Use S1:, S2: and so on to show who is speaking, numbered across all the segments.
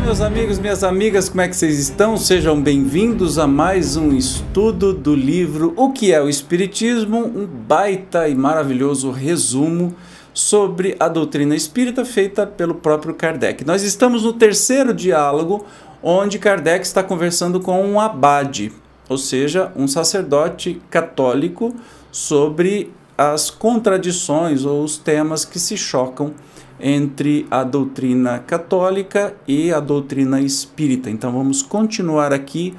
S1: Olá, meus amigos, minhas amigas, como é que vocês estão? Sejam bem-vindos a mais um estudo do livro O que é o Espiritismo? Um baita e maravilhoso resumo sobre a doutrina espírita feita pelo próprio Kardec. Nós estamos no terceiro diálogo, onde Kardec está conversando com um abade, ou seja, um sacerdote católico, sobre as contradições ou os temas que se chocam entre a doutrina católica e a doutrina espírita. Então vamos continuar aqui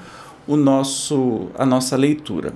S1: o nosso a nossa leitura.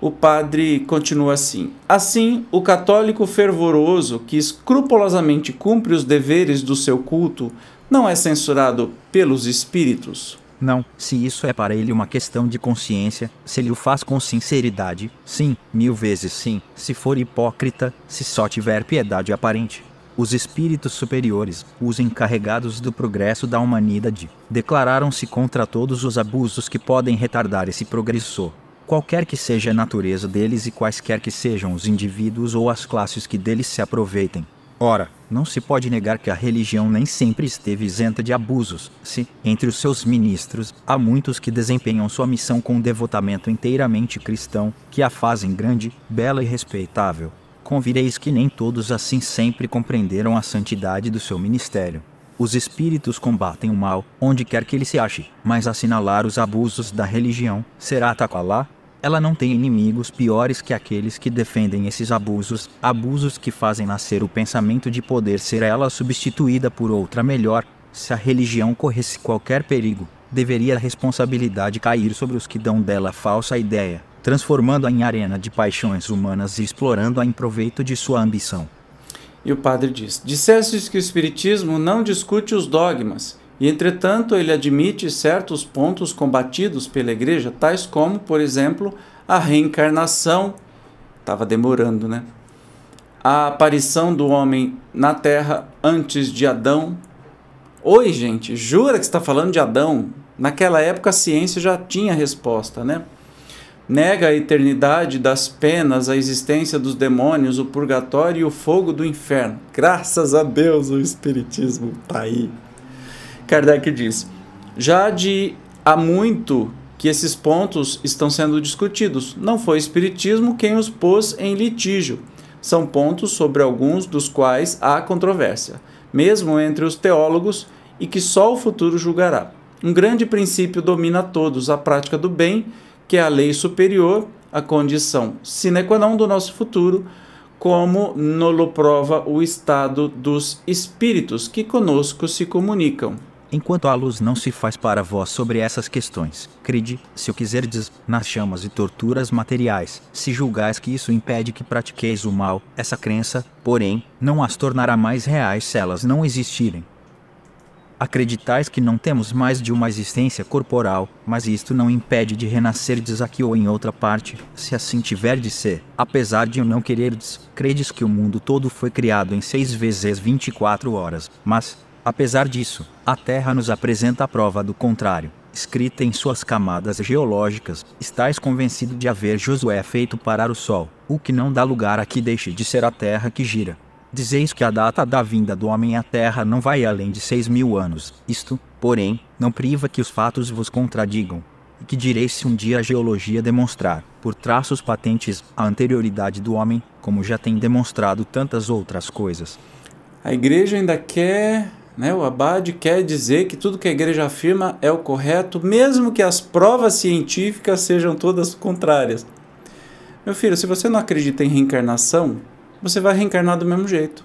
S1: O padre continua assim: Assim, o católico fervoroso que escrupulosamente cumpre os deveres do seu culto não é censurado pelos espíritos?
S2: Não, se isso é para ele uma questão de consciência, se ele o faz com sinceridade, sim, mil vezes sim, se for hipócrita, se só tiver piedade aparente. Os espíritos superiores, os encarregados do progresso da humanidade, declararam-se contra todos os abusos que podem retardar esse progresso, qualquer que seja a natureza deles e quaisquer que sejam os indivíduos ou as classes que deles se aproveitem. Ora, não se pode negar que a religião nem sempre esteve isenta de abusos, se, entre os seus ministros, há muitos que desempenham sua missão com um devotamento inteiramente cristão, que a fazem grande, bela e respeitável. Convireis que nem todos assim sempre compreenderam a santidade do seu ministério. Os espíritos combatem o mal, onde quer que ele se ache, mas assinalar os abusos da religião será atacá-la ela não tem inimigos piores que aqueles que defendem esses abusos, abusos que fazem nascer o pensamento de poder ser ela substituída por outra melhor. Se a religião corresse qualquer perigo, deveria a responsabilidade cair sobre os que dão dela falsa ideia, transformando-a em arena de paixões humanas e explorando-a em proveito de sua ambição.
S1: E o padre diz: Dissestes que o Espiritismo não discute os dogmas e, entretanto, ele admite certos pontos combatidos pela Igreja, tais como, por exemplo, a reencarnação. Estava demorando, né? A aparição do homem na Terra antes de Adão. Oi, gente, jura que está falando de Adão? Naquela época a ciência já tinha resposta, né? Nega a eternidade das penas, a existência dos demônios, o purgatório e o fogo do inferno. Graças a Deus o Espiritismo está aí. Kardec diz: já de há muito que esses pontos estão sendo discutidos. Não foi o Espiritismo quem os pôs em litígio. São pontos sobre alguns dos quais há controvérsia, mesmo entre os teólogos, e que só o futuro julgará. Um grande princípio domina todos: a prática do bem, que é a lei superior, a condição sine qua non do nosso futuro, como nolo prova o estado dos espíritos que conosco se comunicam.
S2: Enquanto a luz não se faz para vós sobre essas questões, crede, se o quiserdes, nas chamas e torturas materiais, se julgais que isso impede que pratiqueis o mal, essa crença, porém, não as tornará mais reais se elas não existirem. Acreditais que não temos mais de uma existência corporal, mas isto não impede de renascerdes aqui ou em outra parte, se assim tiver de ser. Apesar de não quererdes, credes que o mundo todo foi criado em seis vezes 24 horas, mas, Apesar disso, a Terra nos apresenta a prova do contrário. Escrita em suas camadas geológicas, estáis convencido de haver Josué feito parar o Sol, o que não dá lugar a que deixe de ser a Terra que gira. Dizeis que a data da vinda do homem à Terra não vai além de seis mil anos. Isto, porém, não priva que os fatos vos contradigam. E que direis se um dia a geologia demonstrar, por traços patentes, a anterioridade do homem, como já tem demonstrado tantas outras coisas.
S1: A igreja ainda quer né? O Abade quer dizer que tudo que a igreja afirma é o correto, mesmo que as provas científicas sejam todas contrárias. Meu filho, se você não acredita em reencarnação, você vai reencarnar do mesmo jeito.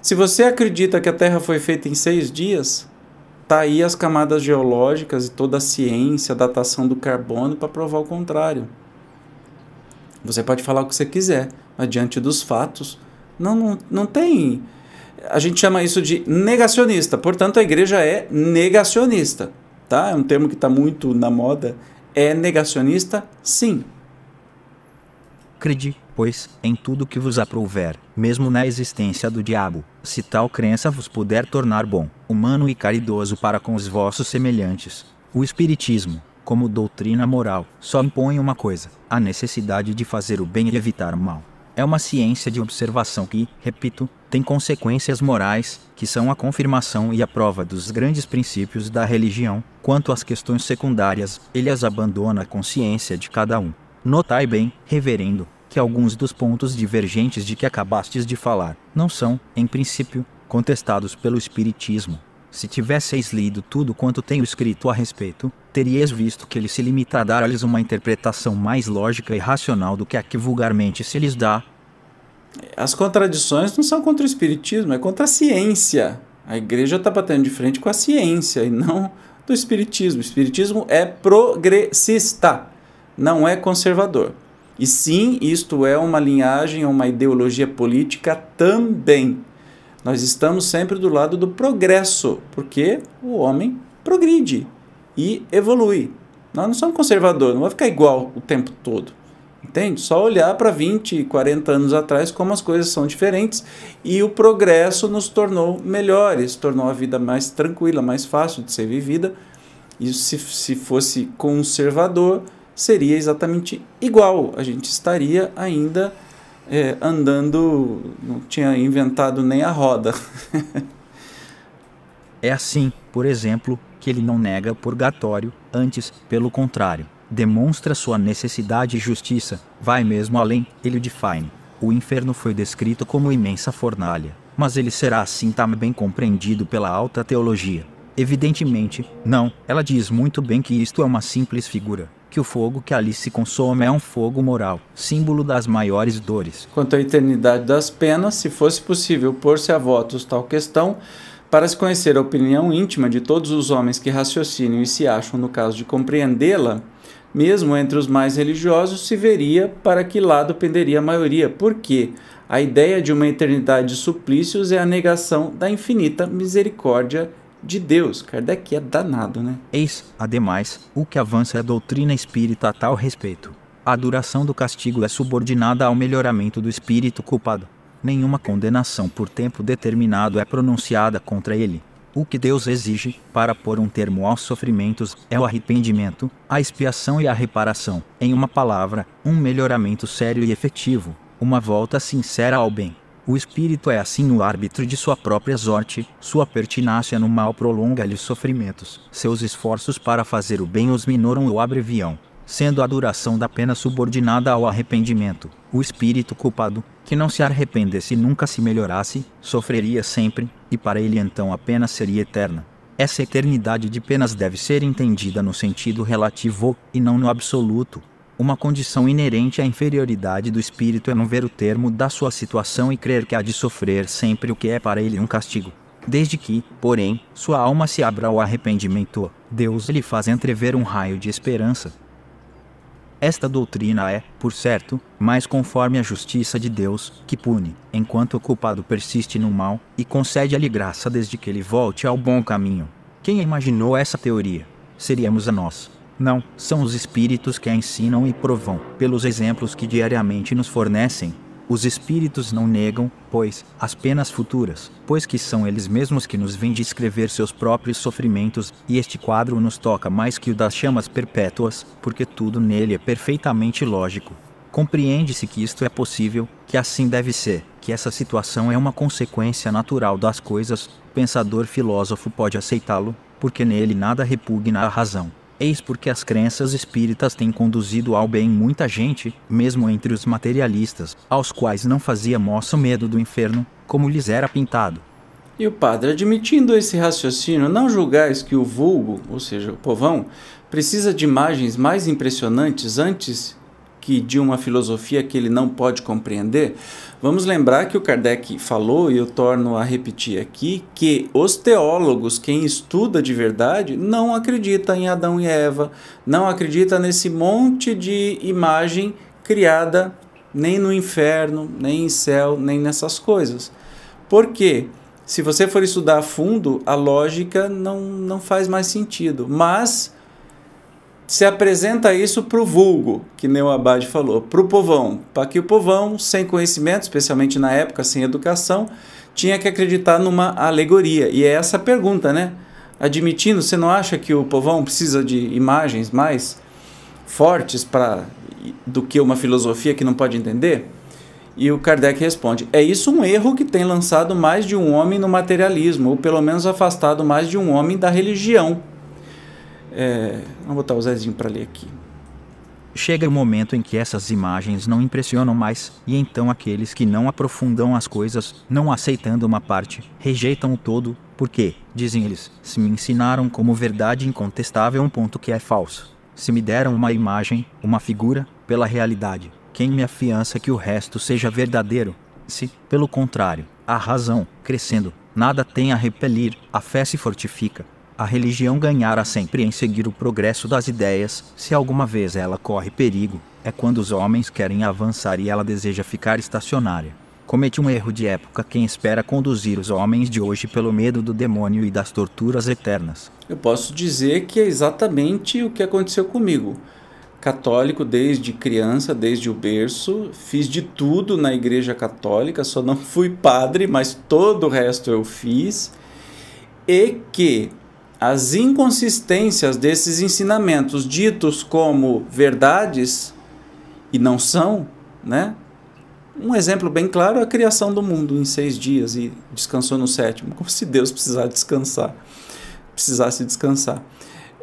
S1: Se você acredita que a Terra foi feita em seis dias, tá aí as camadas geológicas e toda a ciência, a datação do carbono para provar o contrário. Você pode falar o que você quiser, mas diante dos fatos, não, não, não tem. A gente chama isso de negacionista, portanto, a igreja é negacionista. Tá? É um termo que está muito na moda. É negacionista, sim.
S2: Crede, pois, em tudo que vos aprouver, mesmo na existência do diabo, se tal crença vos puder tornar bom, humano e caridoso para com os vossos semelhantes. O Espiritismo, como doutrina moral, só impõe uma coisa: a necessidade de fazer o bem e evitar o mal. É uma ciência de observação que, repito, tem consequências morais, que são a confirmação e a prova dos grandes princípios da religião. Quanto às questões secundárias, ele as abandona à consciência de cada um. Notai bem, reverendo, que alguns dos pontos divergentes de que acabastes de falar não são, em princípio, contestados pelo Espiritismo. Se tivesseis lido tudo quanto tenho escrito a respeito, teríeis visto que ele se limita a dar-lhes uma interpretação mais lógica e racional do que a que vulgarmente se lhes dá.
S1: As contradições não são contra o Espiritismo, é contra a ciência. A igreja está batendo de frente com a ciência e não do Espiritismo. O Espiritismo é progressista não é conservador. E sim, isto é uma linhagem, uma ideologia política também. Nós estamos sempre do lado do progresso, porque o homem progride e evolui. Nós não somos conservadores, não vai ficar igual o tempo todo. Entende? Só olhar para 20, 40 anos atrás como as coisas são diferentes e o progresso nos tornou melhores, tornou a vida mais tranquila, mais fácil de ser vivida. E se, se fosse conservador, seria exatamente igual. A gente estaria ainda é, andando, não tinha inventado nem a roda.
S2: é assim, por exemplo, que ele não nega purgatório, antes, pelo contrário, demonstra sua necessidade e justiça, vai mesmo além, ele define. O inferno foi descrito como imensa fornalha, mas ele será assim também compreendido pela alta teologia. Evidentemente, não, ela diz muito bem que isto é uma simples figura, que o fogo que ali se consome é um fogo moral, símbolo das maiores dores.
S1: Quanto à eternidade das penas, se fosse possível pôr-se a votos tal questão, para se conhecer a opinião íntima de todos os homens que raciocinam e se acham no caso de compreendê-la, mesmo entre os mais religiosos, se veria para que lado penderia a maioria, porque a ideia de uma eternidade de suplícios é a negação da infinita misericórdia de Deus. Kardec é danado, né?
S2: Eis, ademais, o que avança é a doutrina espírita a tal respeito. A duração do castigo é subordinada ao melhoramento do espírito culpado. Nenhuma condenação por tempo determinado é pronunciada contra ele. O que Deus exige, para pôr um termo aos sofrimentos, é o arrependimento, a expiação e a reparação. Em uma palavra, um melhoramento sério e efetivo, uma volta sincera ao bem. O espírito é assim o árbitro de sua própria sorte, sua pertinácia no mal prolonga-lhe os sofrimentos, seus esforços para fazer o bem os minoram ou abreviam, sendo a duração da pena subordinada ao arrependimento. O espírito culpado, que não se arrependesse e nunca se melhorasse, sofreria sempre, e para ele então a pena seria eterna. Essa eternidade de penas deve ser entendida no sentido relativo e não no absoluto, uma condição inerente à inferioridade do espírito é não ver o termo da sua situação e crer que há de sofrer sempre o que é para ele um castigo. Desde que, porém, sua alma se abra ao arrependimento, Deus lhe faz entrever um raio de esperança. Esta doutrina é, por certo, mais conforme a justiça de Deus, que pune, enquanto o culpado persiste no mal, e concede-lhe graça desde que ele volte ao bom caminho. Quem imaginou essa teoria? Seríamos a nós. Não, são os espíritos que a ensinam e provam, pelos exemplos que diariamente nos fornecem. Os espíritos não negam, pois, as penas futuras, pois que são eles mesmos que nos vêm descrever seus próprios sofrimentos, e este quadro nos toca mais que o das chamas perpétuas, porque tudo nele é perfeitamente lógico. Compreende-se que isto é possível, que assim deve ser, que essa situação é uma consequência natural das coisas, o pensador filósofo pode aceitá-lo, porque nele nada repugna à razão. Eis porque as crenças espíritas têm conduzido ao bem muita gente, mesmo entre os materialistas, aos quais não fazia moço medo do inferno, como lhes era pintado.
S1: E o padre, admitindo esse raciocínio, não julgais que o vulgo, ou seja, o povão, precisa de imagens mais impressionantes antes que de uma filosofia que ele não pode compreender, vamos lembrar que o Kardec falou, e eu torno a repetir aqui, que os teólogos, quem estuda de verdade, não acredita em Adão e Eva, não acredita nesse monte de imagem criada nem no inferno, nem em céu, nem nessas coisas. Por quê? Se você for estudar a fundo, a lógica não, não faz mais sentido. Mas se apresenta isso para o vulgo, que nem o Abade falou, para o povão, para que o povão, sem conhecimento, especialmente na época, sem educação, tinha que acreditar numa alegoria. E é essa a pergunta, né? Admitindo, você não acha que o povão precisa de imagens mais fortes para do que uma filosofia que não pode entender? E o Kardec responde: é isso um erro que tem lançado mais de um homem no materialismo, ou pelo menos afastado mais de um homem da religião. É, vamos botar o Zezinho para ler aqui.
S2: Chega o momento em que essas imagens não impressionam mais, e então aqueles que não aprofundam as coisas, não aceitando uma parte, rejeitam o todo, porque, dizem eles, se me ensinaram como verdade incontestável um ponto que é falso. Se me deram uma imagem, uma figura, pela realidade, quem me afiança que o resto seja verdadeiro? Se, pelo contrário, a razão, crescendo, nada tem a repelir, a fé se fortifica, a religião ganhará sempre em seguir o progresso das ideias, se alguma vez ela corre perigo, é quando os homens querem avançar e ela deseja ficar estacionária. Comete um erro de época quem espera conduzir os homens de hoje pelo medo do demônio e das torturas eternas.
S1: Eu posso dizer que é exatamente o que aconteceu comigo. Católico desde criança, desde o berço, fiz de tudo na igreja católica, só não fui padre, mas todo o resto eu fiz. E que as inconsistências desses ensinamentos ditos como verdades e não são, né? Um exemplo bem claro é a criação do mundo em seis dias e descansou no sétimo, como se Deus precisasse descansar, precisasse descansar.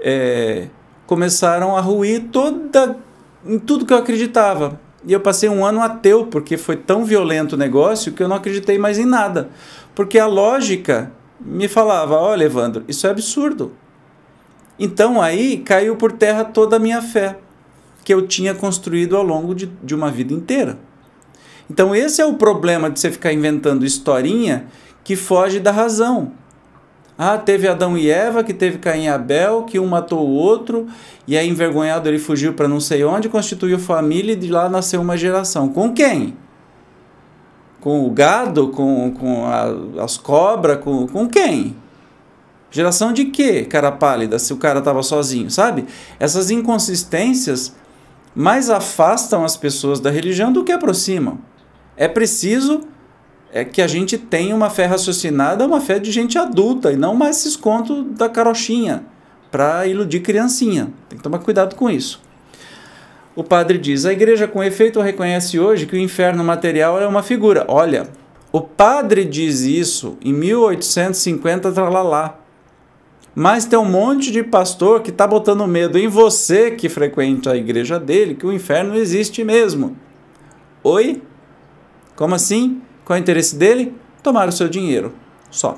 S1: É, começaram a ruir toda em tudo que eu acreditava. E eu passei um ano ateu, porque foi tão violento o negócio que eu não acreditei mais em nada. Porque a lógica me falava: olha, Evandro, isso é absurdo. Então aí caiu por terra toda a minha fé, que eu tinha construído ao longo de, de uma vida inteira. Então esse é o problema de você ficar inventando historinha que foge da razão. Ah, teve Adão e Eva, que teve Caim e Abel, que um matou o outro, e aí envergonhado ele fugiu para não sei onde, constituiu família e de lá nasceu uma geração. Com quem? Com o gado, com, com a, as cobras, com, com quem? Geração de quê, cara pálida, se o cara estava sozinho, sabe? Essas inconsistências mais afastam as pessoas da religião do que aproximam. É preciso é que a gente tenha uma fé raciocinada, uma fé de gente adulta e não mais esses contos da carochinha para iludir criancinha. Tem que tomar cuidado com isso o padre diz: a igreja com efeito reconhece hoje que o inferno material é uma figura. Olha, o padre diz isso em 1850, tralalá. Mas tem um monte de pastor que está botando medo em você que frequenta a igreja dele, que o inferno existe mesmo. Oi? Como assim? Qual é o interesse dele? Tomar o seu dinheiro. Só.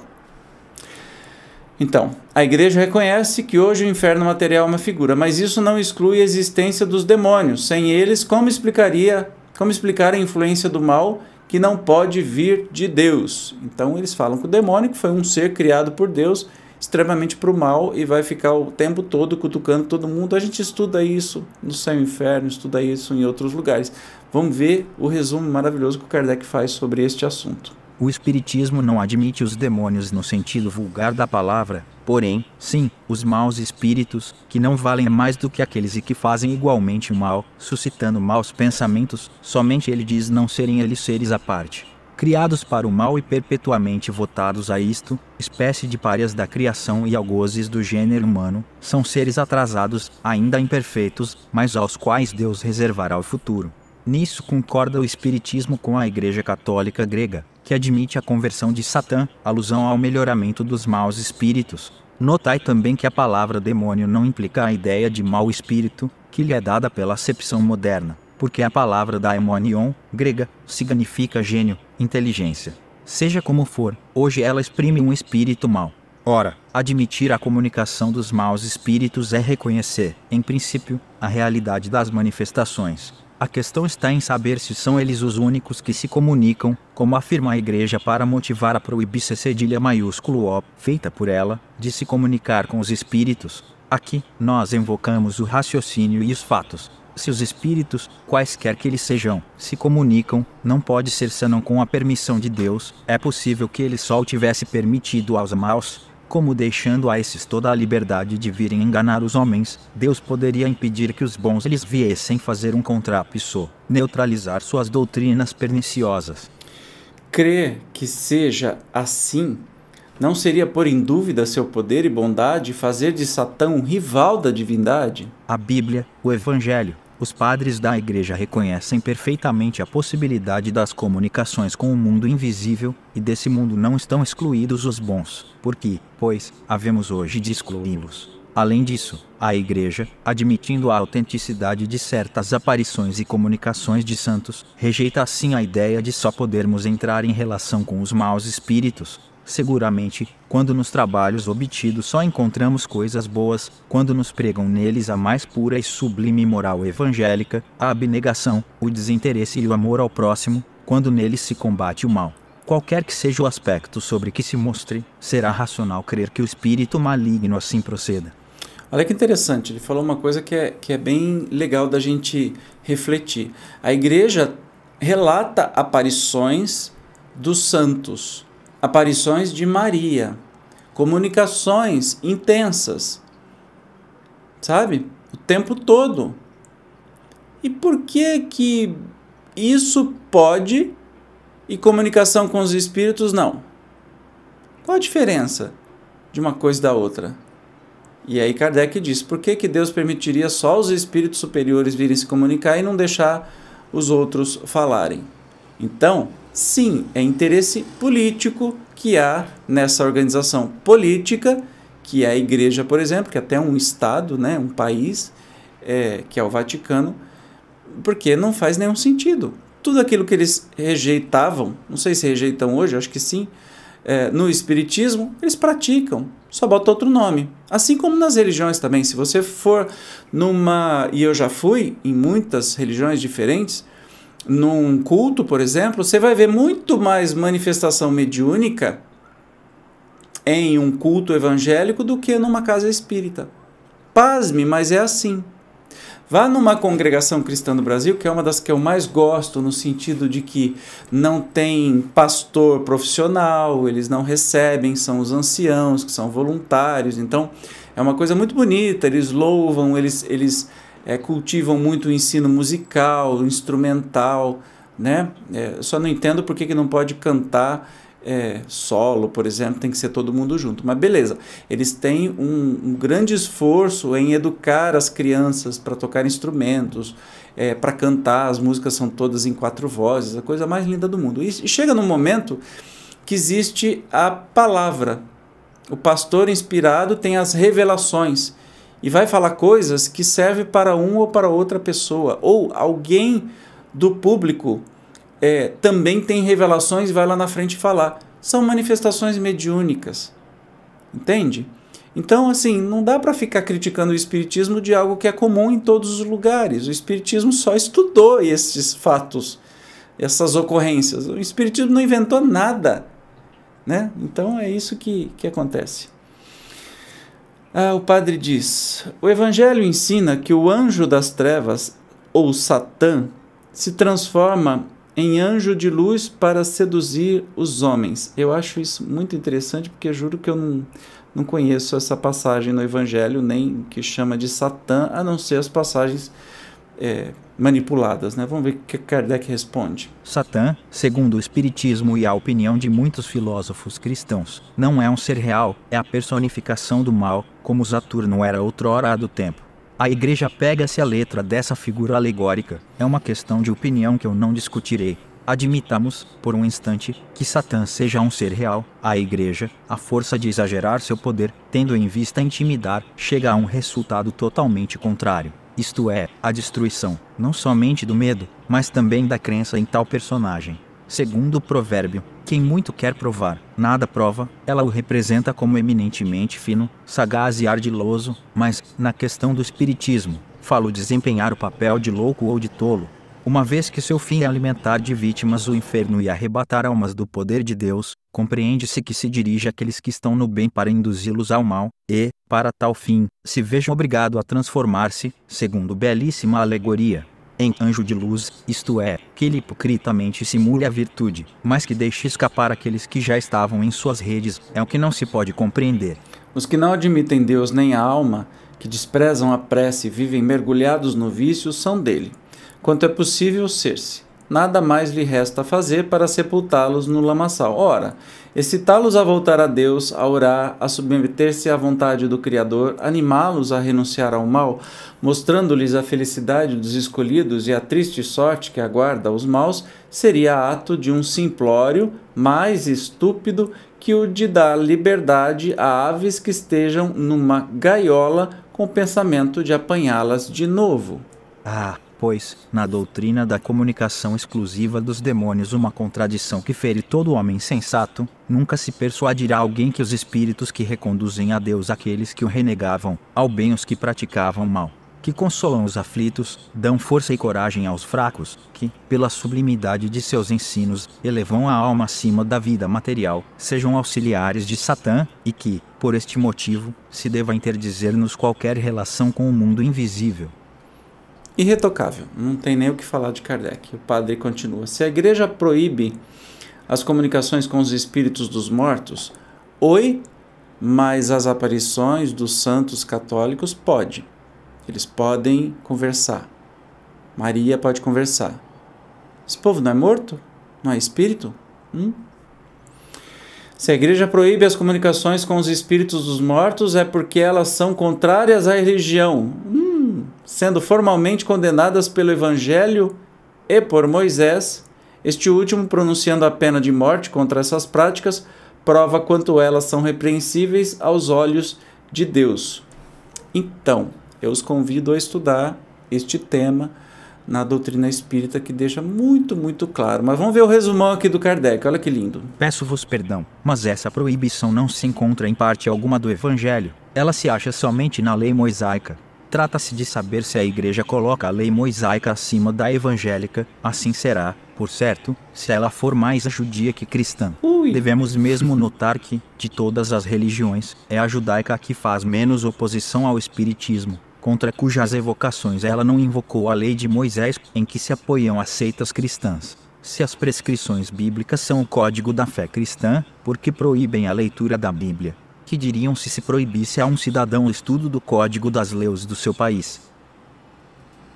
S1: Então, a igreja reconhece que hoje o inferno material é uma figura, mas isso não exclui a existência dos demônios. Sem eles, como explicaria, como explicar a influência do mal que não pode vir de Deus? Então, eles falam que o demônio foi um ser criado por Deus extremamente para o mal e vai ficar o tempo todo cutucando todo mundo. A gente estuda isso no céu e inferno, estuda isso em outros lugares. Vamos ver o resumo maravilhoso que o Kardec faz sobre este assunto.
S2: O Espiritismo não admite os demônios no sentido vulgar da palavra, porém, sim, os maus espíritos, que não valem mais do que aqueles e que fazem igualmente o mal, suscitando maus pensamentos, somente ele diz não serem eles seres à parte. Criados para o mal e perpetuamente votados a isto, espécie de párias da criação e algozes do gênero humano, são seres atrasados, ainda imperfeitos, mas aos quais Deus reservará o futuro. Nisso concorda o Espiritismo com a Igreja Católica Grega, que admite a conversão de Satã, alusão ao melhoramento dos maus espíritos. Notai também que a palavra demônio não implica a ideia de mau espírito, que lhe é dada pela acepção moderna, porque a palavra daimonion, grega, significa gênio, inteligência. Seja como for, hoje ela exprime um espírito mau. Ora, admitir a comunicação dos maus espíritos é reconhecer, em princípio, a realidade das manifestações, a questão está em saber se são eles os únicos que se comunicam, como afirma a Igreja para motivar a proibícia cedilha maiúsculo O, feita por ela, de se comunicar com os espíritos. Aqui, nós invocamos o raciocínio e os fatos. Se os espíritos, quaisquer que eles sejam, se comunicam, não pode ser senão com a permissão de Deus. É possível que ele só o tivesse permitido aos maus, como deixando a esses toda a liberdade de virem enganar os homens, Deus poderia impedir que os bons eles viessem fazer um contrapiso, neutralizar suas doutrinas perniciosas.
S1: Crer que seja assim não seria pôr em dúvida seu poder e bondade e fazer de Satã um rival da divindade?
S2: A Bíblia, o Evangelho, os padres da Igreja reconhecem perfeitamente a possibilidade das comunicações com o mundo invisível, e desse mundo não estão excluídos os bons, porque, pois, havemos hoje de excluí-los. Além disso, a Igreja, admitindo a autenticidade de certas aparições e comunicações de santos, rejeita assim a ideia de só podermos entrar em relação com os maus espíritos, Seguramente, quando nos trabalhos obtidos só encontramos coisas boas, quando nos pregam neles a mais pura e sublime moral evangélica, a abnegação, o desinteresse e o amor ao próximo, quando neles se combate o mal. Qualquer que seja o aspecto sobre que se mostre, será racional crer que o espírito maligno assim proceda.
S1: Olha que interessante, ele falou uma coisa que é, que é bem legal da gente refletir. A igreja relata aparições dos santos aparições de Maria, comunicações intensas, sabe? O tempo todo. E por que que isso pode e comunicação com os espíritos não? Qual a diferença de uma coisa da outra? E aí Kardec diz: por que, que Deus permitiria só os espíritos superiores virem se comunicar e não deixar os outros falarem? Então, sim, é interesse político que há nessa organização política, que é a igreja, por exemplo, que é até um Estado, né, um país, é, que é o Vaticano, porque não faz nenhum sentido. Tudo aquilo que eles rejeitavam, não sei se rejeitam hoje, acho que sim, é, no Espiritismo, eles praticam, só bota outro nome. Assim como nas religiões também. Se você for numa. E eu já fui em muitas religiões diferentes num culto, por exemplo, você vai ver muito mais manifestação mediúnica em um culto evangélico do que numa casa espírita. Pasme, mas é assim. Vá numa congregação cristã do Brasil, que é uma das que eu mais gosto, no sentido de que não tem pastor profissional, eles não recebem, são os anciãos, que são voluntários. Então, é uma coisa muito bonita, eles louvam, eles, eles é, cultivam muito o ensino musical, instrumental, né? É, só não entendo por que, que não pode cantar é, solo, por exemplo, tem que ser todo mundo junto. Mas beleza, eles têm um, um grande esforço em educar as crianças para tocar instrumentos, é, para cantar, as músicas são todas em quatro vozes, a coisa mais linda do mundo. E, e chega num momento que existe a palavra. O pastor inspirado tem as revelações e vai falar coisas que servem para um ou para outra pessoa. Ou alguém do público é, também tem revelações e vai lá na frente falar. São manifestações mediúnicas. Entende? Então, assim, não dá para ficar criticando o Espiritismo de algo que é comum em todos os lugares. O Espiritismo só estudou esses fatos, essas ocorrências. O Espiritismo não inventou nada. Né? Então é isso que, que acontece. Ah, o padre diz: o Evangelho ensina que o anjo das trevas, ou Satã, se transforma em anjo de luz para seduzir os homens. Eu acho isso muito interessante porque juro que eu não, não conheço essa passagem no Evangelho, nem que chama de Satã, a não ser as passagens é, manipuladas. Né? Vamos ver o que Kardec responde.
S2: Satã, segundo o Espiritismo e a opinião de muitos filósofos cristãos, não é um ser real, é a personificação do mal, como Saturno era outrora do tempo. A igreja pega-se a letra dessa figura alegórica. É uma questão de opinião que eu não discutirei. Admitamos, por um instante, que Satã seja um ser real. A igreja, a força de exagerar seu poder, tendo em vista intimidar, chega a um resultado totalmente contrário isto é, a destruição, não somente do medo, mas também da crença em tal personagem. Segundo o provérbio, quem muito quer provar, nada prova, ela o representa como eminentemente fino, sagaz e ardiloso, mas, na questão do espiritismo, falo desempenhar o papel de louco ou de tolo. Uma vez que seu fim é alimentar de vítimas o inferno e arrebatar almas do poder de Deus, compreende-se que se dirige àqueles que estão no bem para induzi-los ao mal, e, para tal fim, se vejam obrigado a transformar-se, segundo belíssima alegoria, em anjo de luz, isto é, que ele hipocritamente simule a virtude, mas que deixe escapar aqueles que já estavam em suas redes, é o que não se pode compreender.
S1: Os que não admitem Deus nem a alma, que desprezam a prece e vivem mergulhados no vício, são dele quanto é possível ser-se. Nada mais lhe resta fazer para sepultá-los no lamaçal. Ora, excitá-los a voltar a Deus, a orar, a submeter-se à vontade do Criador, animá-los a renunciar ao mal, mostrando-lhes a felicidade dos escolhidos e a triste sorte que aguarda os maus, seria ato de um simplório mais estúpido que o de dar liberdade a aves que estejam numa gaiola com o pensamento de apanhá-las de novo.
S2: Ah, pois, na doutrina da comunicação exclusiva dos demônios, uma contradição que fere todo homem sensato, nunca se persuadirá alguém que os espíritos que reconduzem a Deus aqueles que o renegavam, ao bem os que praticavam mal, que consolam os aflitos, dão força e coragem aos fracos, que, pela sublimidade de seus ensinos, elevam a alma acima da vida material, sejam auxiliares de Satã, e que, por este motivo, se deva interdizer-nos qualquer relação com o mundo invisível
S1: irretocável. Não tem nem o que falar de Kardec. O padre continua: se a igreja proíbe as comunicações com os espíritos dos mortos, oi, mas as aparições dos santos católicos pode. Eles podem conversar. Maria pode conversar. Esse povo não é morto? Não é espírito? Hum? Se a igreja proíbe as comunicações com os espíritos dos mortos, é porque elas são contrárias à religião. Hum? Sendo formalmente condenadas pelo Evangelho e por Moisés, este último pronunciando a pena de morte contra essas práticas, prova quanto elas são repreensíveis aos olhos de Deus. Então, eu os convido a estudar este tema na doutrina espírita que deixa muito, muito claro. Mas vamos ver o resumão aqui do Kardec, olha que lindo.
S2: Peço-vos perdão, mas essa proibição não se encontra em parte alguma do Evangelho. Ela se acha somente na lei mosaica. Trata-se de saber se a Igreja coloca a lei mosaica acima da evangélica, assim será, por certo, se ela for mais judia que cristã. Ui. Devemos mesmo notar que, de todas as religiões, é a judaica a que faz menos oposição ao espiritismo, contra cujas evocações ela não invocou a lei de Moisés, em que se apoiam as seitas cristãs. Se as prescrições bíblicas são o código da fé cristã, por que proíbem a leitura da Bíblia? Que diriam se se proibisse a um cidadão o estudo do código das leis do seu país.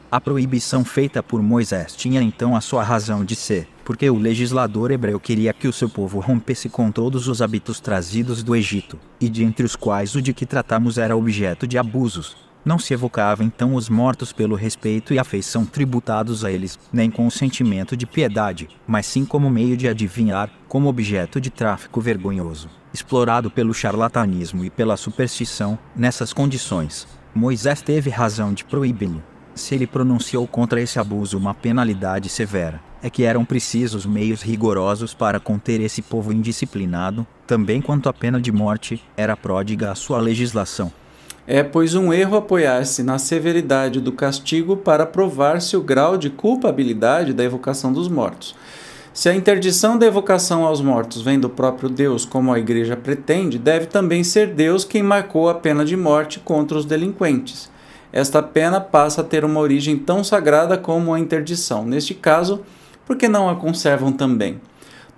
S2: A proibição feita por Moisés tinha então a sua razão de ser, porque o legislador hebreu queria que o seu povo rompesse com todos os hábitos trazidos do Egito, e de entre os quais o de que tratamos era objeto de abusos. Não se evocava então os mortos pelo respeito e afeição tributados a eles, nem com o sentimento de piedade, mas sim como meio de adivinhar, como objeto de tráfico vergonhoso explorado pelo charlatanismo e pela superstição, nessas condições, Moisés teve razão de proíbi-lo. Se ele pronunciou contra esse abuso uma penalidade severa, é que eram precisos meios rigorosos para conter esse povo indisciplinado, também quanto à pena de morte, era pródiga a sua legislação.
S1: É, pois, um erro apoiar-se na severidade do castigo para provar-se o grau de culpabilidade da evocação dos mortos. Se a interdição da evocação aos mortos vem do próprio Deus, como a Igreja pretende, deve também ser Deus quem marcou a pena de morte contra os delinquentes. Esta pena passa a ter uma origem tão sagrada como a interdição. Neste caso, por que não a conservam também?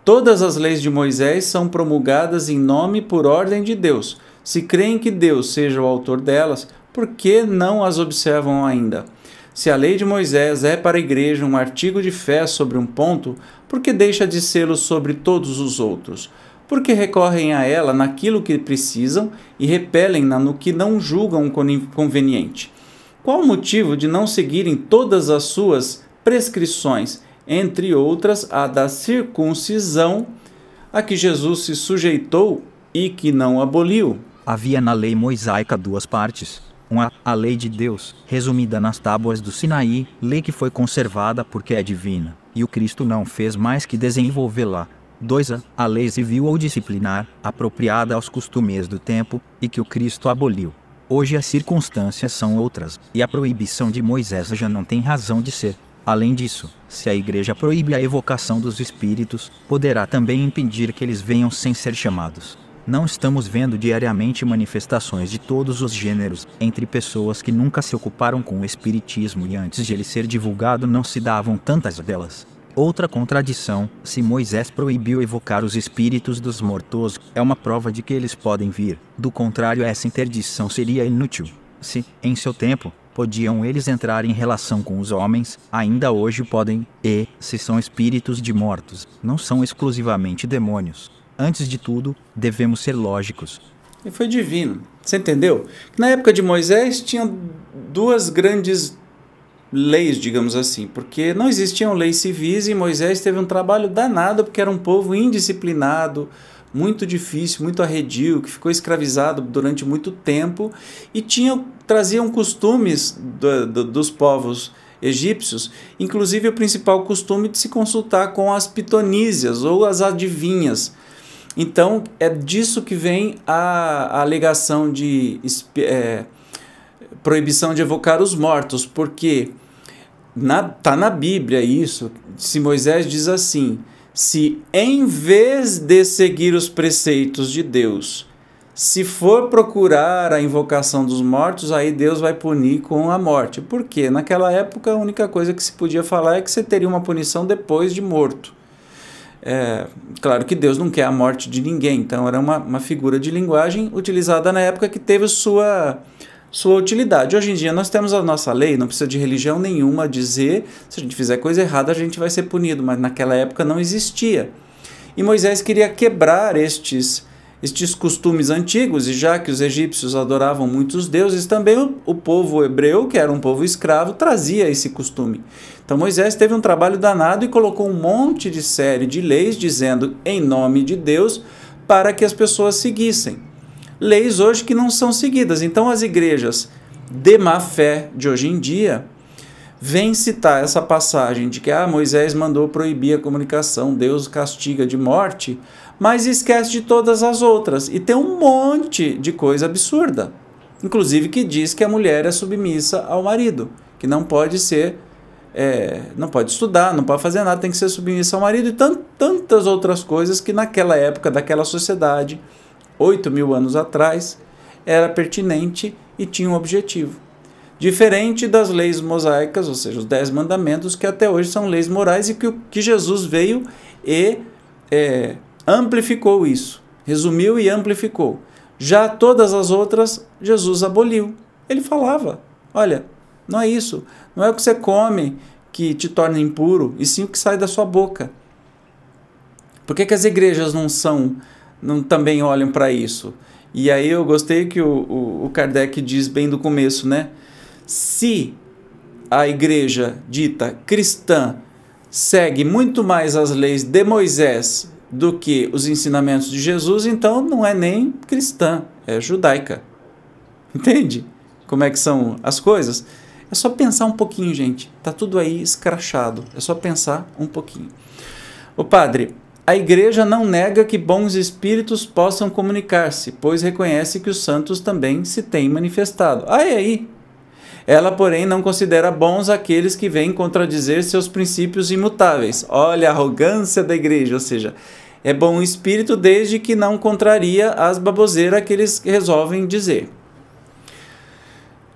S1: Todas as leis de Moisés são promulgadas em nome por ordem de Deus. Se creem que Deus seja o autor delas, por que não as observam ainda? Se a lei de Moisés é para a igreja um artigo de fé sobre um ponto, por que deixa de sê-lo sobre todos os outros? Porque recorrem a ela naquilo que precisam e repelem-na no que não julgam conveniente. Qual o motivo de não seguirem todas as suas prescrições, entre outras a da circuncisão, a que Jesus se sujeitou e que não aboliu?
S2: Havia na lei mosaica duas partes 1. A lei de Deus, resumida nas tábuas do Sinaí, lei que foi conservada porque é divina, e o Cristo não fez mais que desenvolvê-la. 2. A lei civil ou disciplinar, apropriada aos costumes do tempo, e que o Cristo aboliu. Hoje as circunstâncias são outras, e a proibição de Moisés já não tem razão de ser. Além disso, se a igreja proíbe a evocação dos espíritos, poderá também impedir que eles venham sem ser chamados. Não estamos vendo diariamente manifestações de todos os gêneros entre pessoas que nunca se ocuparam com o espiritismo e antes de ele ser divulgado não se davam tantas delas. Outra contradição: se Moisés proibiu evocar os espíritos dos mortos, é uma prova de que eles podem vir. Do contrário, essa interdição seria inútil. Se, em seu tempo, podiam eles entrar em relação com os homens, ainda hoje podem, e, se são espíritos de mortos, não são exclusivamente demônios. Antes de tudo, devemos ser lógicos.
S1: E foi divino. Você entendeu? Na época de Moisés tinha duas grandes leis, digamos assim, porque não existiam leis civis e Moisés teve um trabalho danado porque era um povo indisciplinado, muito difícil, muito arredio, que ficou escravizado durante muito tempo e tinha, traziam costumes do, do, dos povos egípcios, inclusive o principal costume de se consultar com as pitonísias ou as adivinhas. Então, é disso que vem a, a alegação de é, proibição de evocar os mortos, porque na, tá na Bíblia isso. Se Moisés diz assim: se em vez de seguir os preceitos de Deus, se for procurar a invocação dos mortos, aí Deus vai punir com a morte. Por quê? Naquela época a única coisa que se podia falar é que você teria uma punição depois de morto. É, claro que Deus não quer a morte de ninguém, então era uma, uma figura de linguagem utilizada na época que teve sua, sua utilidade. Hoje em dia nós temos a nossa lei, não precisa de religião nenhuma dizer se a gente fizer coisa errada a gente vai ser punido, mas naquela época não existia. E Moisés queria quebrar estes estes costumes antigos, e já que os egípcios adoravam muitos deuses, também o, o, povo hebreu, que era um povo escravo, trazia esse costume. Então Moisés teve um trabalho danado e colocou um monte de série de leis dizendo em nome de Deus para que as pessoas seguissem. Leis hoje que não são seguidas. Então as igrejas de má fé de hoje em dia vêm citar essa passagem de que ah, Moisés mandou proibir a comunicação, Deus castiga de morte mas esquece de todas as outras. E tem um monte de coisa absurda. Inclusive que diz que a mulher é submissa ao marido, que não pode ser, é, não pode estudar, não pode fazer nada, tem que ser submissa ao marido e tantas outras coisas que naquela época, daquela sociedade, oito mil anos atrás, era pertinente e tinha um objetivo. Diferente das leis mosaicas, ou seja, os dez mandamentos, que até hoje são leis morais e que, que Jesus veio e é, amplificou isso, resumiu e amplificou. Já todas as outras, Jesus aboliu. Ele falava: olha, não é isso, não é o que você come que te torna impuro, e sim o que sai da sua boca. Por que, que as igrejas não são, não também olham para isso? E aí eu gostei que o, o, o Kardec diz bem do começo, né? Se a igreja dita cristã segue muito mais as leis de Moisés do que os ensinamentos de Jesus, então não é nem cristã, é judaica. Entende? Como é que são as coisas? É só pensar um pouquinho, gente. Tá tudo aí escrachado. É só pensar um pouquinho. O padre, a igreja não nega que bons espíritos possam comunicar-se, pois reconhece que os santos também se têm manifestado. Ah, é aí. Ela, porém, não considera bons aqueles que vêm contradizer seus princípios imutáveis. Olha a arrogância da igreja, ou seja, é bom espírito desde que não contraria as baboseiras que eles resolvem dizer.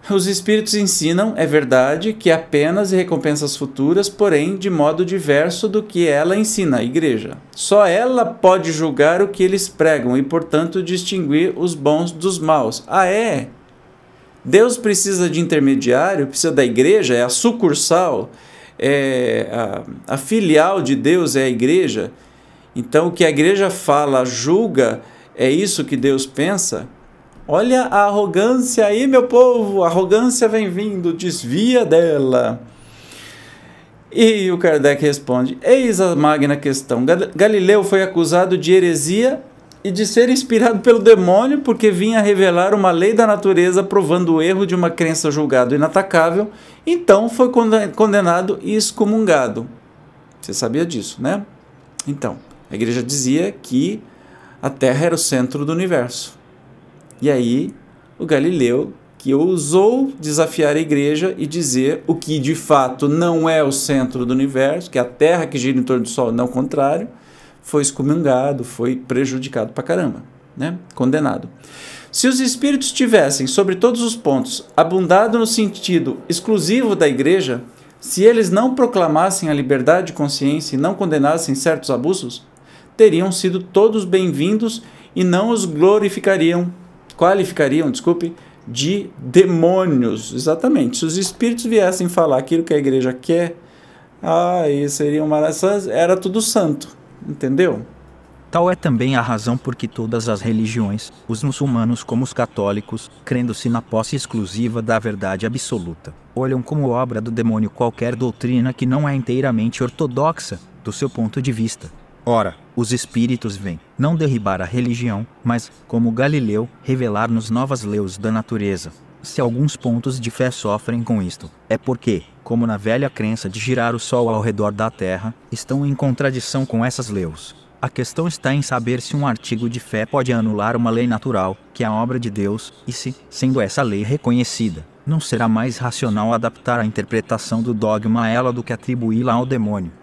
S1: Os espíritos ensinam, é verdade, que apenas recompensas futuras, porém de modo diverso do que ela ensina, a igreja. Só ela pode julgar o que eles pregam e, portanto, distinguir os bons dos maus. Ah, é? Deus precisa de intermediário, precisa da igreja, é a sucursal, é a, a filial de Deus é a igreja. Então, o que a igreja fala, julga, é isso que Deus pensa? Olha a arrogância aí, meu povo, a arrogância vem vindo, desvia dela. E o Kardec responde: Eis a magna questão. Galileu foi acusado de heresia e de ser inspirado pelo demônio porque vinha revelar uma lei da natureza provando o erro de uma crença julgado inatacável. Então foi condenado e excomungado. Você sabia disso, né? Então, a igreja dizia que a Terra era o centro do universo. E aí, o Galileu, que ousou desafiar a igreja e dizer o que de fato não é o centro do universo, que é a Terra que gira em torno do Sol, não o contrário, foi excomungado, foi prejudicado pra caramba, né? condenado. Se os espíritos tivessem, sobre todos os pontos, abundado no sentido exclusivo da igreja, se eles não proclamassem a liberdade de consciência e não condenassem certos abusos, teriam sido todos bem-vindos e não os glorificariam, qualificariam, desculpe, de demônios. Exatamente. Se os espíritos viessem falar aquilo que a igreja quer, aí seria uma era tudo santo, entendeu?
S2: Tal é também a razão por que todas as religiões, os muçulmanos como os católicos, crendo-se na posse exclusiva da verdade absoluta, olham como obra do demônio qualquer doutrina que não é inteiramente ortodoxa do seu ponto de vista. Ora, os espíritos vêm não derribar a religião, mas, como Galileu, revelar-nos novas leis da natureza. Se alguns pontos de fé sofrem com isto, é porque, como na velha crença de girar o Sol ao redor da Terra, estão em contradição com essas leis. A questão está em saber se um artigo de fé pode anular uma lei natural, que é a obra de Deus, e se, sendo essa lei reconhecida, não será mais racional adaptar a interpretação do dogma a ela do que atribuí-la ao demônio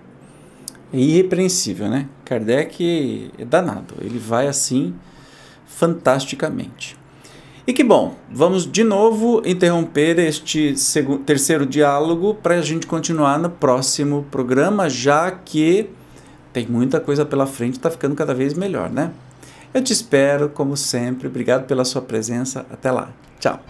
S1: é irrepreensível, né? Kardec é danado, ele vai assim fantasticamente. E que bom, vamos de novo interromper este terceiro diálogo para a gente continuar no próximo programa, já que tem muita coisa pela frente, está ficando cada vez melhor, né? Eu te espero, como sempre. Obrigado pela sua presença. Até lá. Tchau.